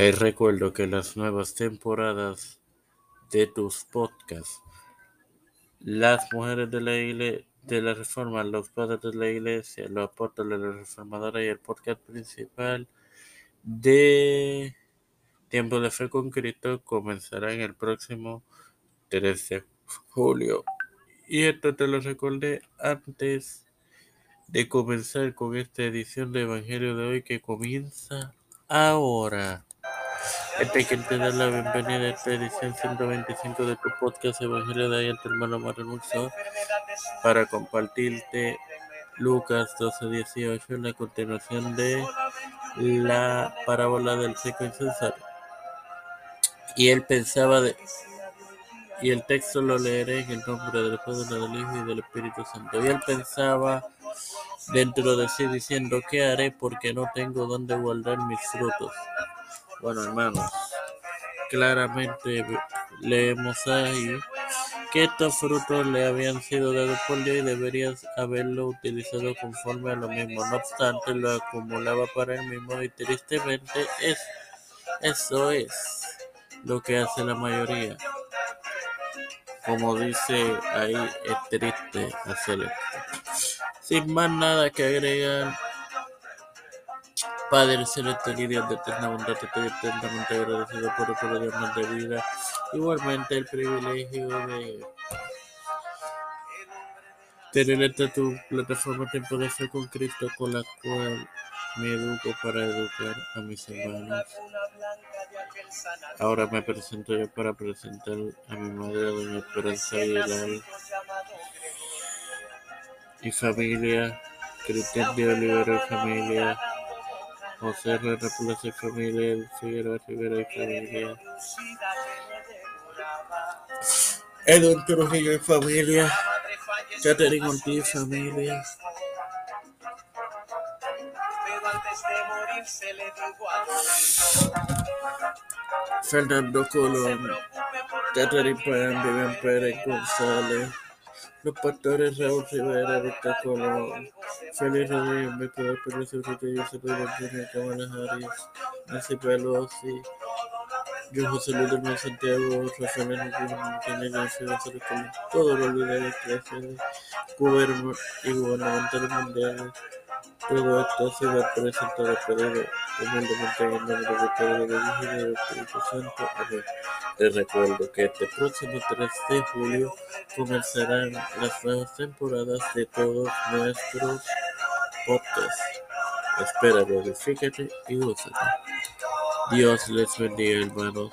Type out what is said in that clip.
Te recuerdo que las nuevas temporadas de tus podcasts, las mujeres de la iglesia, de la reforma, los padres de la iglesia, los apóstoles la reformadora y el podcast principal de Tiempo de Fe con Cristo comenzarán el próximo 13 de julio. Y esto te lo recordé antes de comenzar con esta edición de Evangelio de hoy que comienza ahora. Este que te da la bienvenida a esta edición 125 de tu podcast Evangelio de hoy, tu hermano para compartirte Lucas 12, 18, en la continuación de la parábola del seco incensario. Y él pensaba de, y el texto lo leeré en el nombre del Padre, del Hijo y del Espíritu Santo. Y él pensaba dentro de sí diciendo, ¿qué haré porque no tengo donde guardar mis frutos? Bueno, hermanos, claramente leemos ahí que estos frutos le habían sido dados por Dios y deberían haberlo utilizado conforme a lo mismo. No obstante, lo acumulaba para él mismo y tristemente es, eso es lo que hace la mayoría. Como dice ahí, es triste hacer Sin más nada que agregar. Padre celeste y Dios de eterna bondad, te estoy eternamente agradecido por el más de vida. Igualmente el privilegio de tener esta tu plataforma Tiempo de Fe con Cristo, con la cual me educo para educar a mis hermanos. Ahora me presento yo para presentar a mi madre, doña Esperanza Aguilar, y familia, Cristian de Olivera y familia, José Plaza y familia, Figueroa Rivera y familia, Edwin Trujillo y familia, Catherine Ortiz y familia. Fernando Colón, Catherine Pérez González, los pastores Raúl Rivera, Víctor Colón, Félix Rodríguez, Víctor Pérez Urrutia, José Pedro Jr., Kamala Harris, Nancy Pelosi, yo José Luis del Santiago, Rafael Enrique Martínez, García González Colón, todos los líderes de gobierno y gubernamentales mundiales. Todo esto ha sido presentado por él humildemente en el nombre Padre, del Hijo y del Espíritu Santo. Amén. Te recuerdo que este próximo 3 de julio comenzarán las nuevas temporadas de todos nuestros podcasts. Espera, verifícate y úsate. Dios les bendiga, hermanos.